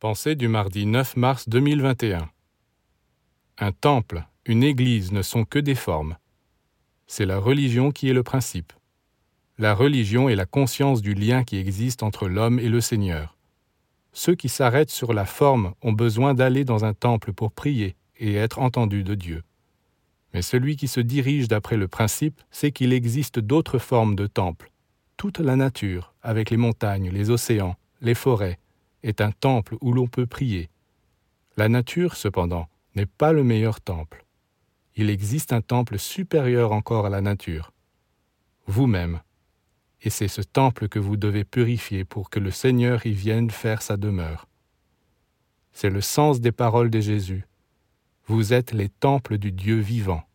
Pensée du mardi 9 mars 2021. Un temple, une église ne sont que des formes. C'est la religion qui est le principe. La religion est la conscience du lien qui existe entre l'homme et le Seigneur. Ceux qui s'arrêtent sur la forme ont besoin d'aller dans un temple pour prier et être entendus de Dieu. Mais celui qui se dirige d'après le principe sait qu'il existe d'autres formes de temples. Toute la nature, avec les montagnes, les océans, les forêts, est un temple où l'on peut prier. La nature, cependant, n'est pas le meilleur temple. Il existe un temple supérieur encore à la nature. Vous-même. Et c'est ce temple que vous devez purifier pour que le Seigneur y vienne faire sa demeure. C'est le sens des paroles de Jésus. Vous êtes les temples du Dieu vivant.